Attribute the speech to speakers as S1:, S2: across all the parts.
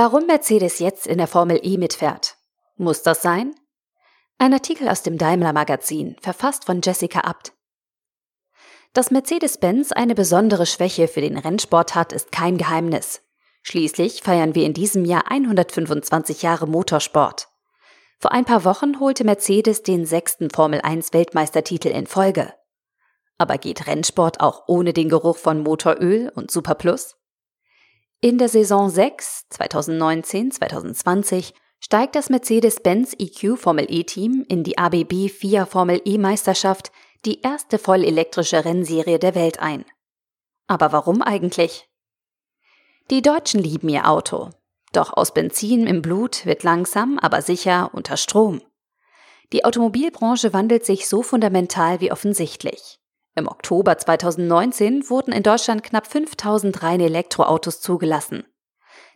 S1: Warum Mercedes jetzt in der Formel E mitfährt? Muss das sein? Ein Artikel aus dem Daimler Magazin, verfasst von Jessica Abt. Dass Mercedes-Benz eine besondere Schwäche für den Rennsport hat, ist kein Geheimnis. Schließlich feiern wir in diesem Jahr 125 Jahre Motorsport. Vor ein paar Wochen holte Mercedes den sechsten Formel 1 Weltmeistertitel in Folge. Aber geht Rennsport auch ohne den Geruch von Motoröl und Superplus? In der Saison 6 2019-2020 steigt das Mercedes-Benz EQ Formel E-Team in die ABB FIA Formel E-Meisterschaft, die erste vollelektrische Rennserie der Welt ein. Aber warum eigentlich? Die Deutschen lieben ihr Auto. Doch aus Benzin im Blut wird langsam, aber sicher unter Strom. Die Automobilbranche wandelt sich so fundamental wie offensichtlich. Im Oktober 2019 wurden in Deutschland knapp 5000 reine Elektroautos zugelassen.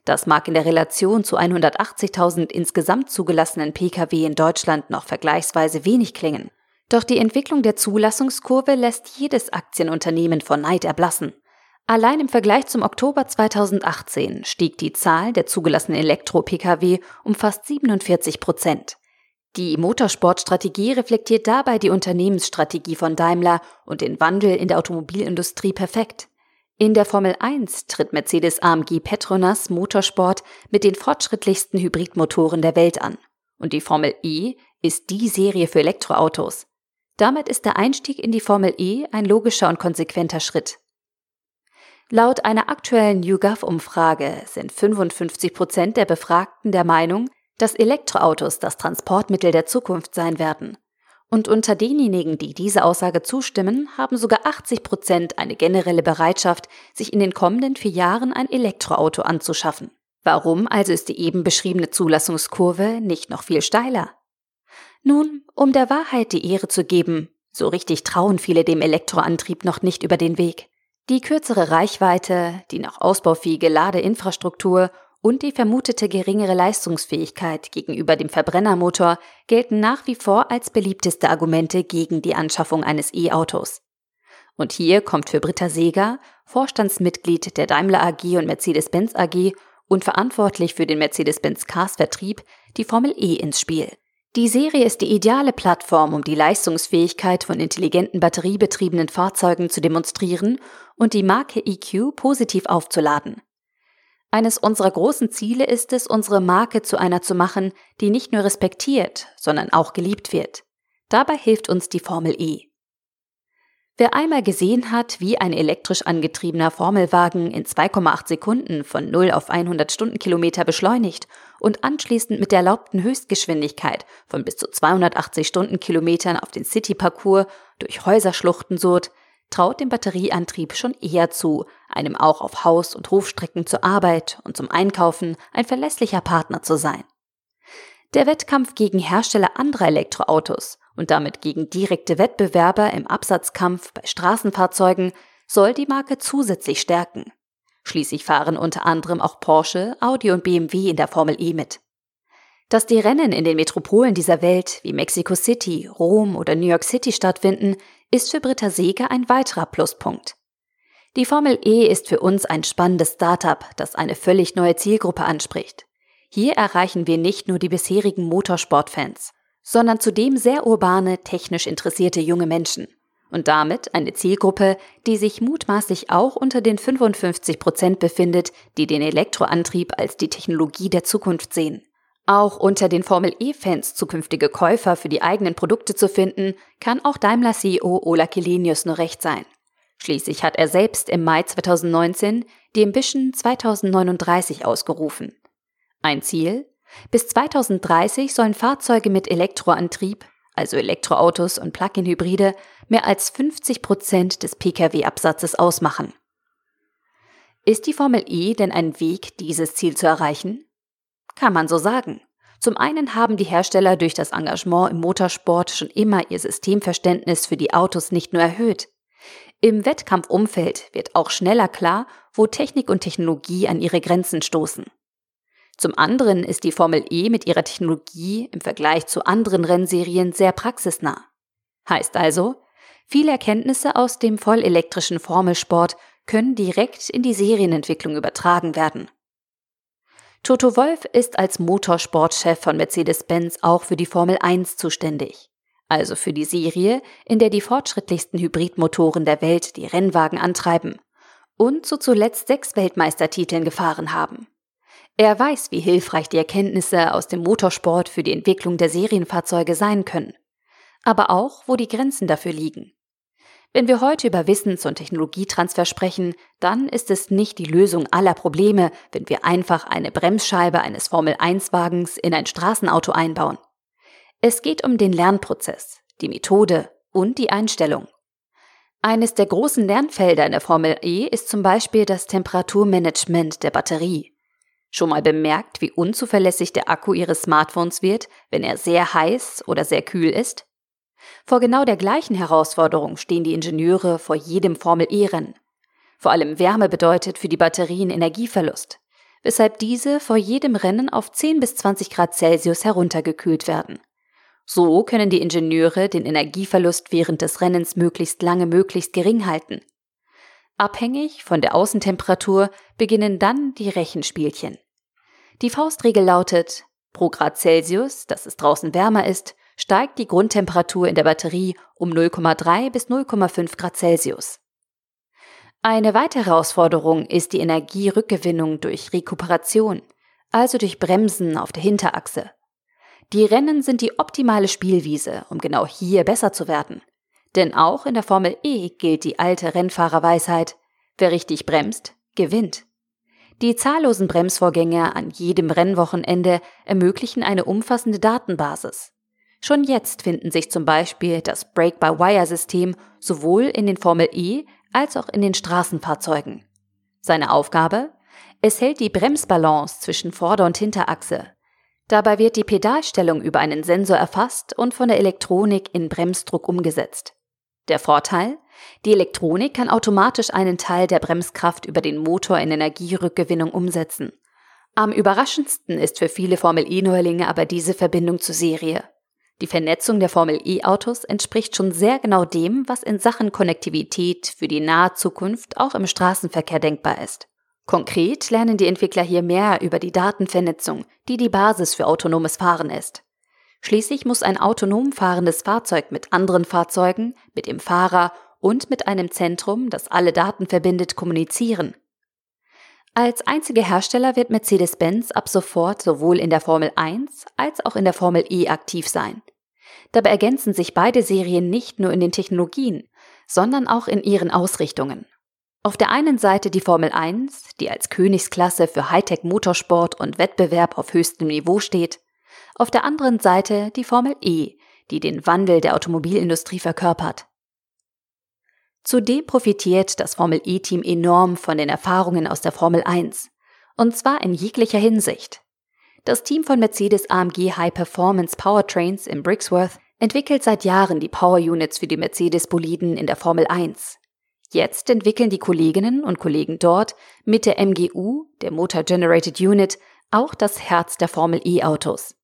S1: Das mag in der Relation zu 180.000 insgesamt zugelassenen Pkw in Deutschland noch vergleichsweise wenig klingen. Doch die Entwicklung der Zulassungskurve lässt jedes Aktienunternehmen vor Neid erblassen. Allein im Vergleich zum Oktober 2018 stieg die Zahl der zugelassenen Elektro-Pkw um fast 47 Prozent. Die Motorsportstrategie reflektiert dabei die Unternehmensstrategie von Daimler und den Wandel in der Automobilindustrie perfekt. In der Formel 1 tritt Mercedes AMG Petronas Motorsport mit den fortschrittlichsten Hybridmotoren der Welt an. Und die Formel E ist die Serie für Elektroautos. Damit ist der Einstieg in die Formel E ein logischer und konsequenter Schritt. Laut einer aktuellen YouGov-Umfrage sind 55 Prozent der Befragten der Meinung, dass Elektroautos das Transportmittel der Zukunft sein werden. Und unter denjenigen, die diese Aussage zustimmen, haben sogar 80 Prozent eine generelle Bereitschaft, sich in den kommenden vier Jahren ein Elektroauto anzuschaffen. Warum also ist die eben beschriebene Zulassungskurve nicht noch viel steiler? Nun, um der Wahrheit die Ehre zu geben, so richtig trauen viele dem Elektroantrieb noch nicht über den Weg. Die kürzere Reichweite, die noch ausbaufähige Ladeinfrastruktur und die vermutete geringere Leistungsfähigkeit gegenüber dem Verbrennermotor gelten nach wie vor als beliebteste Argumente gegen die Anschaffung eines E-Autos. Und hier kommt für Britta Seeger, Vorstandsmitglied der Daimler AG und Mercedes-Benz AG und verantwortlich für den Mercedes-Benz Cars Vertrieb, die Formel E ins Spiel. Die Serie ist die ideale Plattform, um die Leistungsfähigkeit von intelligenten batteriebetriebenen Fahrzeugen zu demonstrieren und die Marke EQ positiv aufzuladen. Eines unserer großen Ziele ist es, unsere Marke zu einer zu machen, die nicht nur respektiert, sondern auch geliebt wird. Dabei hilft uns die Formel E. Wer einmal gesehen hat, wie ein elektrisch angetriebener Formelwagen in 2,8 Sekunden von 0 auf 100 Stundenkilometer beschleunigt und anschließend mit der erlaubten Höchstgeschwindigkeit von bis zu 280 Stundenkilometern auf den City-Parcours durch Häuserschluchten surrt, traut dem Batterieantrieb schon eher zu, einem auch auf Haus- und Hofstrecken zur Arbeit und zum Einkaufen ein verlässlicher Partner zu sein. Der Wettkampf gegen Hersteller anderer Elektroautos und damit gegen direkte Wettbewerber im Absatzkampf bei Straßenfahrzeugen soll die Marke zusätzlich stärken. Schließlich fahren unter anderem auch Porsche, Audi und BMW in der Formel E mit. Dass die Rennen in den Metropolen dieser Welt wie Mexico City, Rom oder New York City stattfinden, ist für Britta Seeger ein weiterer Pluspunkt. Die Formel E ist für uns ein spannendes Startup, das eine völlig neue Zielgruppe anspricht. Hier erreichen wir nicht nur die bisherigen Motorsportfans, sondern zudem sehr urbane, technisch interessierte junge Menschen. Und damit eine Zielgruppe, die sich mutmaßlich auch unter den 55 Prozent befindet, die den Elektroantrieb als die Technologie der Zukunft sehen. Auch unter den Formel E-Fans zukünftige Käufer für die eigenen Produkte zu finden, kann auch Daimler-CEO Ola Kelenius nur recht sein. Schließlich hat er selbst im Mai 2019 die Ambition 2039 ausgerufen. Ein Ziel? Bis 2030 sollen Fahrzeuge mit Elektroantrieb, also Elektroautos und Plug-in-Hybride, mehr als 50 Prozent des Pkw-Absatzes ausmachen. Ist die Formel E denn ein Weg, dieses Ziel zu erreichen? Kann man so sagen. Zum einen haben die Hersteller durch das Engagement im Motorsport schon immer ihr Systemverständnis für die Autos nicht nur erhöht. Im Wettkampfumfeld wird auch schneller klar, wo Technik und Technologie an ihre Grenzen stoßen. Zum anderen ist die Formel E mit ihrer Technologie im Vergleich zu anderen Rennserien sehr praxisnah. Heißt also, viele Erkenntnisse aus dem vollelektrischen Formelsport können direkt in die Serienentwicklung übertragen werden. Toto Wolf ist als Motorsportchef von Mercedes-Benz auch für die Formel 1 zuständig. Also für die Serie, in der die fortschrittlichsten Hybridmotoren der Welt die Rennwagen antreiben und zu zuletzt sechs Weltmeistertiteln gefahren haben. Er weiß, wie hilfreich die Erkenntnisse aus dem Motorsport für die Entwicklung der Serienfahrzeuge sein können, aber auch, wo die Grenzen dafür liegen. Wenn wir heute über Wissens- und Technologietransfer sprechen, dann ist es nicht die Lösung aller Probleme, wenn wir einfach eine Bremsscheibe eines Formel-1-Wagens in ein Straßenauto einbauen. Es geht um den Lernprozess, die Methode und die Einstellung. Eines der großen Lernfelder in der Formel E ist zum Beispiel das Temperaturmanagement der Batterie. Schon mal bemerkt, wie unzuverlässig der Akku Ihres Smartphones wird, wenn er sehr heiß oder sehr kühl ist? Vor genau der gleichen Herausforderung stehen die Ingenieure vor jedem Formel-E-Rennen. Vor allem Wärme bedeutet für die Batterien Energieverlust, weshalb diese vor jedem Rennen auf 10 bis 20 Grad Celsius heruntergekühlt werden. So können die Ingenieure den Energieverlust während des Rennens möglichst lange möglichst gering halten. Abhängig von der Außentemperatur beginnen dann die Rechenspielchen. Die Faustregel lautet, pro Grad Celsius, dass es draußen wärmer ist, steigt die Grundtemperatur in der Batterie um 0,3 bis 0,5 Grad Celsius. Eine weitere Herausforderung ist die Energierückgewinnung durch Rekuperation, also durch Bremsen auf der Hinterachse. Die Rennen sind die optimale Spielwiese, um genau hier besser zu werden. Denn auch in der Formel E gilt die alte Rennfahrerweisheit, wer richtig bremst, gewinnt. Die zahllosen Bremsvorgänge an jedem Rennwochenende ermöglichen eine umfassende Datenbasis. Schon jetzt finden sich zum Beispiel das Brake-by-Wire-System sowohl in den Formel E als auch in den Straßenfahrzeugen. Seine Aufgabe? Es hält die Bremsbalance zwischen Vorder- und Hinterachse. Dabei wird die Pedalstellung über einen Sensor erfasst und von der Elektronik in Bremsdruck umgesetzt. Der Vorteil? Die Elektronik kann automatisch einen Teil der Bremskraft über den Motor in Energierückgewinnung umsetzen. Am überraschendsten ist für viele Formel E-Neulinge aber diese Verbindung zur Serie. Die Vernetzung der Formel E-Autos entspricht schon sehr genau dem, was in Sachen Konnektivität für die nahe Zukunft auch im Straßenverkehr denkbar ist. Konkret lernen die Entwickler hier mehr über die Datenvernetzung, die die Basis für autonomes Fahren ist. Schließlich muss ein autonom fahrendes Fahrzeug mit anderen Fahrzeugen, mit dem Fahrer und mit einem Zentrum, das alle Daten verbindet, kommunizieren. Als einziger Hersteller wird Mercedes-Benz ab sofort sowohl in der Formel 1 als auch in der Formel E aktiv sein. Dabei ergänzen sich beide Serien nicht nur in den Technologien, sondern auch in ihren Ausrichtungen. Auf der einen Seite die Formel 1, die als Königsklasse für Hightech Motorsport und Wettbewerb auf höchstem Niveau steht, auf der anderen Seite die Formel E, die den Wandel der Automobilindustrie verkörpert. Zudem profitiert das Formel E-Team enorm von den Erfahrungen aus der Formel 1, und zwar in jeglicher Hinsicht. Das Team von Mercedes AMG High Performance Powertrains in Brixworth entwickelt seit Jahren die Power Units für die Mercedes-Boliden in der Formel 1. Jetzt entwickeln die Kolleginnen und Kollegen dort mit der MGU, der Motor Generated Unit, auch das Herz der Formel E-Autos.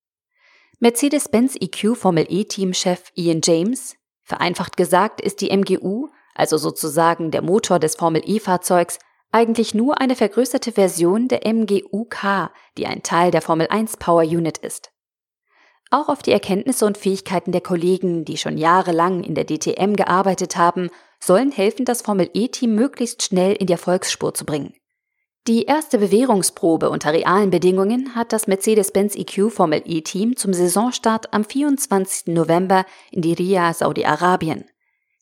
S1: Mercedes-Benz EQ Formel E-Teamchef Ian James, vereinfacht gesagt ist die MGU, also sozusagen der Motor des Formel E-Fahrzeugs, eigentlich nur eine vergrößerte Version der MGU-K, die ein Teil der Formel 1 Power Unit ist. Auch auf die Erkenntnisse und Fähigkeiten der Kollegen, die schon jahrelang in der DTM gearbeitet haben, sollen helfen, das Formel E-Team möglichst schnell in die Erfolgsspur zu bringen. Die erste Bewährungsprobe unter realen Bedingungen hat das Mercedes-Benz EQ Formel E-Team zum Saisonstart am 24. November in Diriyah, Saudi-Arabien.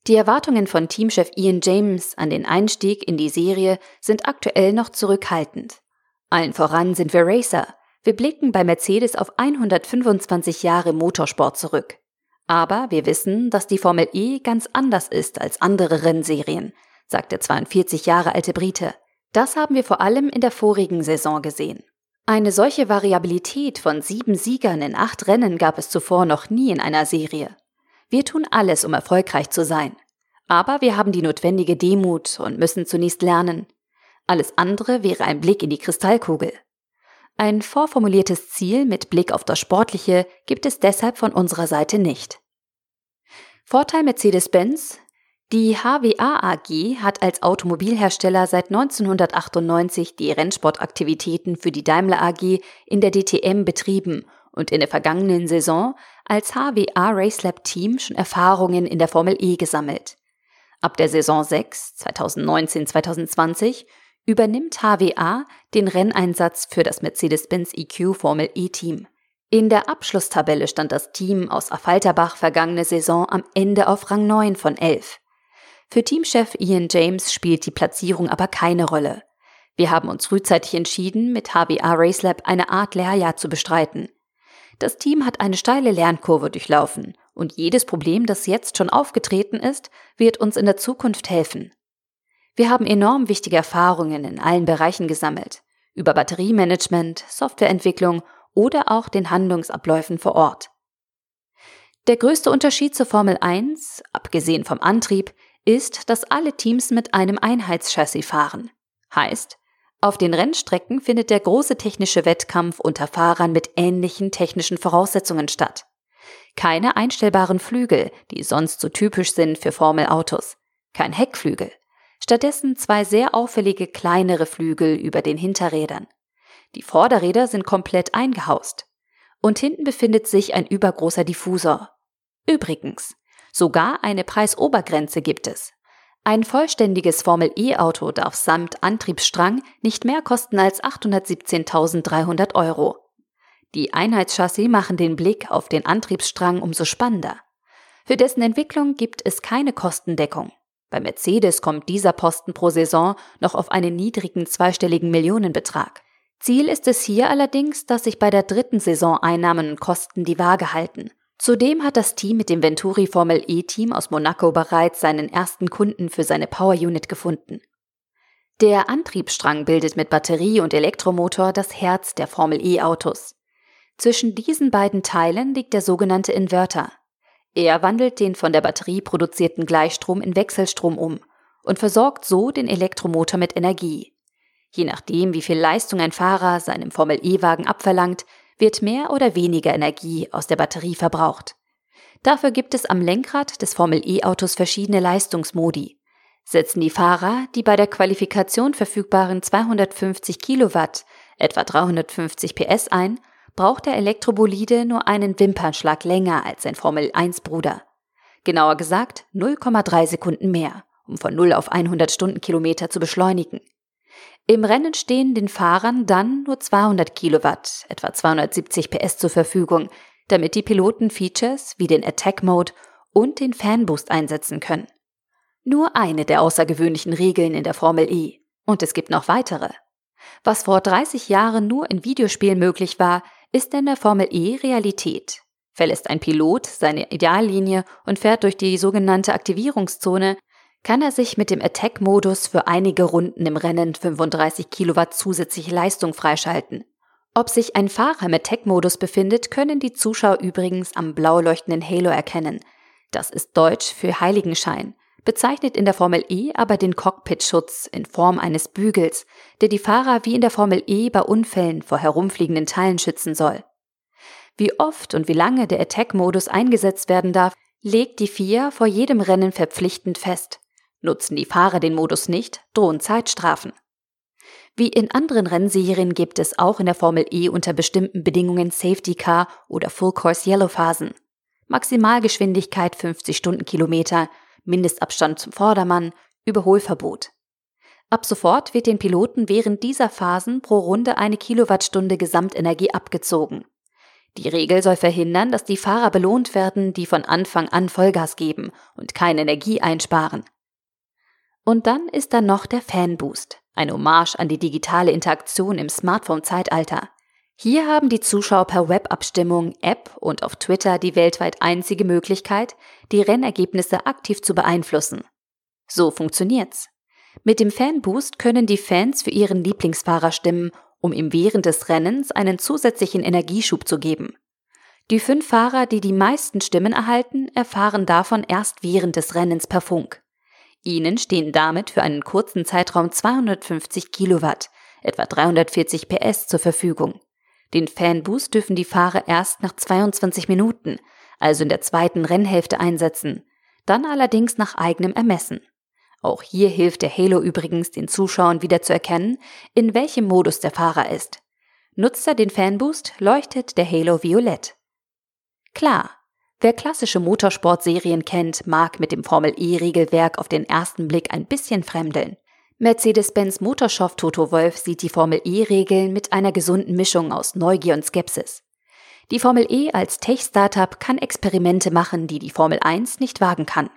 S1: Die Erwartungen von Teamchef Ian James an den Einstieg in die Serie sind aktuell noch zurückhaltend. Allen voran sind wir Racer, wir blicken bei Mercedes auf 125 Jahre Motorsport zurück. Aber wir wissen, dass die Formel E ganz anders ist als andere Rennserien, sagt der 42 Jahre alte Brite. Das haben wir vor allem in der vorigen Saison gesehen. Eine solche Variabilität von sieben Siegern in acht Rennen gab es zuvor noch nie in einer Serie. Wir tun alles, um erfolgreich zu sein. Aber wir haben die notwendige Demut und müssen zunächst lernen. Alles andere wäre ein Blick in die Kristallkugel. Ein vorformuliertes Ziel mit Blick auf das Sportliche gibt es deshalb von unserer Seite nicht. Vorteil Mercedes-Benz? Die HWA AG hat als Automobilhersteller seit 1998 die Rennsportaktivitäten für die Daimler AG in der DTM betrieben und in der vergangenen Saison als HWA Racelab Team schon Erfahrungen in der Formel E gesammelt. Ab der Saison 6 2019-2020 übernimmt HWA den Renneinsatz für das Mercedes-Benz EQ Formel E Team. In der Abschlusstabelle stand das Team aus Affalterbach vergangene Saison am Ende auf Rang 9 von 11. Für Teamchef Ian James spielt die Platzierung aber keine Rolle. Wir haben uns frühzeitig entschieden, mit HBA Racelab eine Art Lehrjahr zu bestreiten. Das Team hat eine steile Lernkurve durchlaufen und jedes Problem, das jetzt schon aufgetreten ist, wird uns in der Zukunft helfen. Wir haben enorm wichtige Erfahrungen in allen Bereichen gesammelt, über Batteriemanagement, Softwareentwicklung oder auch den Handlungsabläufen vor Ort. Der größte Unterschied zur Formel 1, abgesehen vom Antrieb, ist, dass alle Teams mit einem Einheitschassis fahren. Heißt, auf den Rennstrecken findet der große technische Wettkampf unter Fahrern mit ähnlichen technischen Voraussetzungen statt. Keine einstellbaren Flügel, die sonst so typisch sind für Formelautos. Kein Heckflügel. Stattdessen zwei sehr auffällige kleinere Flügel über den Hinterrädern. Die Vorderräder sind komplett eingehaust. Und hinten befindet sich ein übergroßer Diffusor. Übrigens, Sogar eine Preisobergrenze gibt es. Ein vollständiges Formel-E-Auto darf samt Antriebsstrang nicht mehr kosten als 817.300 Euro. Die Einheitschassis machen den Blick auf den Antriebsstrang umso spannender. Für dessen Entwicklung gibt es keine Kostendeckung. Bei Mercedes kommt dieser Posten pro Saison noch auf einen niedrigen zweistelligen Millionenbetrag. Ziel ist es hier allerdings, dass sich bei der dritten Saison Einnahmen und Kosten die Waage halten. Zudem hat das Team mit dem Venturi Formel E Team aus Monaco bereits seinen ersten Kunden für seine Power Unit gefunden. Der Antriebsstrang bildet mit Batterie und Elektromotor das Herz der Formel E Autos. Zwischen diesen beiden Teilen liegt der sogenannte Inverter. Er wandelt den von der Batterie produzierten Gleichstrom in Wechselstrom um und versorgt so den Elektromotor mit Energie. Je nachdem, wie viel Leistung ein Fahrer seinem Formel E-Wagen abverlangt, wird mehr oder weniger Energie aus der Batterie verbraucht. Dafür gibt es am Lenkrad des Formel-E-Autos verschiedene Leistungsmodi. Setzen die Fahrer die bei der Qualifikation verfügbaren 250 Kilowatt, etwa 350 PS ein, braucht der Elektrobolide nur einen Wimpernschlag länger als sein Formel-1-Bruder. Genauer gesagt 0,3 Sekunden mehr, um von 0 auf 100 Stundenkilometer zu beschleunigen. Im Rennen stehen den Fahrern dann nur 200 Kilowatt, etwa 270 PS zur Verfügung, damit die Piloten Features wie den Attack Mode und den Fanboost einsetzen können. Nur eine der außergewöhnlichen Regeln in der Formel E. Und es gibt noch weitere. Was vor 30 Jahren nur in Videospielen möglich war, ist in der Formel E Realität. Verlässt ein Pilot seine Ideallinie und fährt durch die sogenannte Aktivierungszone, kann er sich mit dem Attack-Modus für einige Runden im Rennen 35 Kilowatt zusätzliche Leistung freischalten. Ob sich ein Fahrer im Attack-Modus befindet, können die Zuschauer übrigens am blau leuchtenden Halo erkennen. Das ist Deutsch für Heiligenschein, bezeichnet in der Formel E aber den Cockpitschutz in Form eines Bügels, der die Fahrer wie in der Formel E bei Unfällen vor herumfliegenden Teilen schützen soll. Wie oft und wie lange der Attack-Modus eingesetzt werden darf, legt die FIA vor jedem Rennen verpflichtend fest. Nutzen die Fahrer den Modus nicht, drohen Zeitstrafen. Wie in anderen Rennserien gibt es auch in der Formel E unter bestimmten Bedingungen Safety Car oder Full Course Yellow Phasen. Maximalgeschwindigkeit 50 Stundenkilometer, Mindestabstand zum Vordermann, Überholverbot. Ab sofort wird den Piloten während dieser Phasen pro Runde eine Kilowattstunde Gesamtenergie abgezogen. Die Regel soll verhindern, dass die Fahrer belohnt werden, die von Anfang an Vollgas geben und keine Energie einsparen. Und dann ist da noch der Fanboost, ein Hommage an die digitale Interaktion im Smartphone-Zeitalter. Hier haben die Zuschauer per Webabstimmung, App und auf Twitter die weltweit einzige Möglichkeit, die Rennergebnisse aktiv zu beeinflussen. So funktioniert's. Mit dem Fanboost können die Fans für ihren Lieblingsfahrer stimmen, um ihm während des Rennens einen zusätzlichen Energieschub zu geben. Die fünf Fahrer, die die meisten Stimmen erhalten, erfahren davon erst während des Rennens per Funk. Ihnen stehen damit für einen kurzen Zeitraum 250 Kilowatt, etwa 340 PS zur Verfügung. Den Fanboost dürfen die Fahrer erst nach 22 Minuten, also in der zweiten Rennhälfte einsetzen. dann allerdings nach eigenem Ermessen. Auch hier hilft der Halo übrigens den Zuschauern wieder zu erkennen, in welchem Modus der Fahrer ist. Nutzt er den Fanboost, leuchtet der Halo violett. Klar, wer klassische Motorsportserien kennt, mag mit dem Formel-E-Regelwerk auf den ersten Blick ein bisschen fremdeln. Mercedes-Benz Motorshop Toto Wolf sieht die Formel E-Regeln mit einer gesunden Mischung aus Neugier und Skepsis. Die Formel E als Tech-Startup kann Experimente machen, die die Formel 1 nicht wagen kann.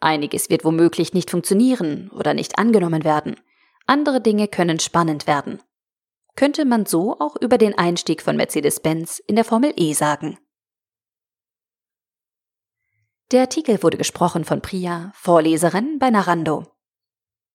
S1: Einiges wird womöglich nicht funktionieren oder nicht angenommen werden. Andere Dinge können spannend werden. Könnte man so auch über den Einstieg von Mercedes-Benz in der Formel E sagen. Der Artikel wurde gesprochen von Priya, Vorleserin bei Narando.